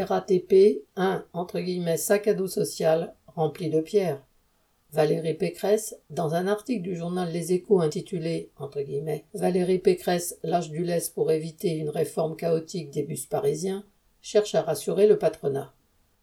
RATP, un sac à dos social rempli de pierres. Valérie Pécresse, dans un article du journal Les Échos intitulé Valérie Pécresse lâche du lest pour éviter une réforme chaotique des bus parisiens, cherche à rassurer le patronat.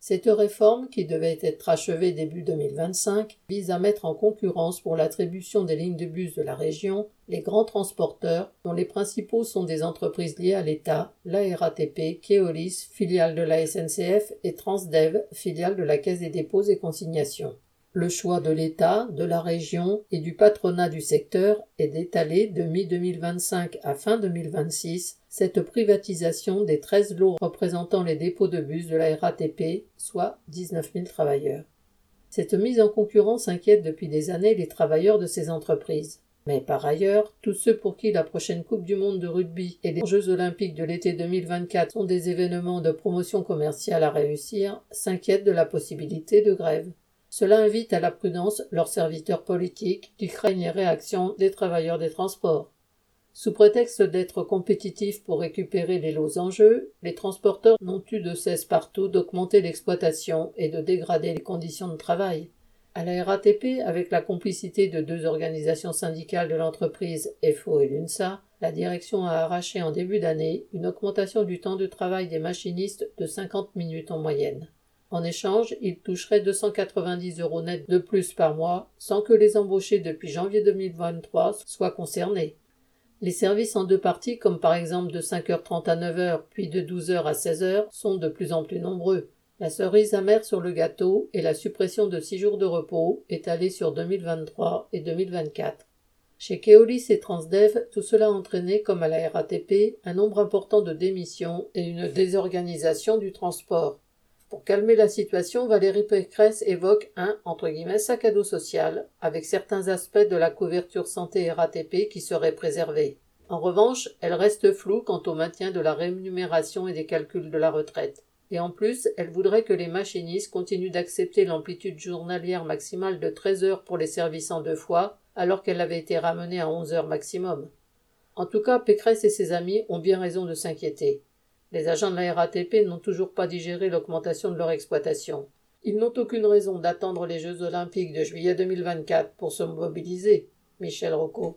Cette réforme, qui devait être achevée début 2025, vise à mettre en concurrence pour l'attribution des lignes de bus de la région les grands transporteurs, dont les principaux sont des entreprises liées à l'État, la RATP, Keolis, filiale de la SNCF, et Transdev, filiale de la Caisse des dépôts et consignations. Le choix de l'État, de la région et du patronat du secteur est d'étaler de mi-2025 à fin 2026 cette privatisation des 13 lots représentant les dépôts de bus de la RATP, soit 19 000 travailleurs. Cette mise en concurrence inquiète depuis des années les travailleurs de ces entreprises. Mais par ailleurs, tous ceux pour qui la prochaine Coupe du Monde de rugby et les Jeux olympiques de l'été 2024 sont des événements de promotion commerciale à réussir s'inquiètent de la possibilité de grève. Cela invite à la prudence leurs serviteurs politiques qui craignent les réactions des travailleurs des transports. Sous prétexte d'être compétitifs pour récupérer les lots en jeu, les transporteurs n'ont eu de cesse partout d'augmenter l'exploitation et de dégrader les conditions de travail. À la RATP, avec la complicité de deux organisations syndicales de l'entreprise, FO et l'UNSA, la direction a arraché en début d'année une augmentation du temps de travail des machinistes de 50 minutes en moyenne. En échange, ils toucheraient 290 euros net de plus par mois, sans que les embauchés depuis janvier 2023 soient concernés. Les services en deux parties, comme par exemple de 5h30 à 9h, puis de 12h à 16h, sont de plus en plus nombreux. La cerise amère sur le gâteau est la suppression de six jours de repos, étalés sur 2023 et 2024. Chez Keolis et Transdev, tout cela a entraîné, comme à la RATP, un nombre important de démissions et une désorganisation du transport. Pour calmer la situation, Valérie Pécresse évoque un entre guillemets sac à dos social, avec certains aspects de la couverture santé RATP qui seraient préservés. En revanche, elle reste floue quant au maintien de la rémunération et des calculs de la retraite. Et en plus, elle voudrait que les machinistes continuent d'accepter l'amplitude journalière maximale de 13 heures pour les services en deux fois, alors qu'elle avait été ramenée à 11 heures maximum. En tout cas, Pécresse et ses amis ont bien raison de s'inquiéter. Les agents de la RATP n'ont toujours pas digéré l'augmentation de leur exploitation. Ils n'ont aucune raison d'attendre les Jeux olympiques de juillet 2024 pour se mobiliser. Michel Rocco.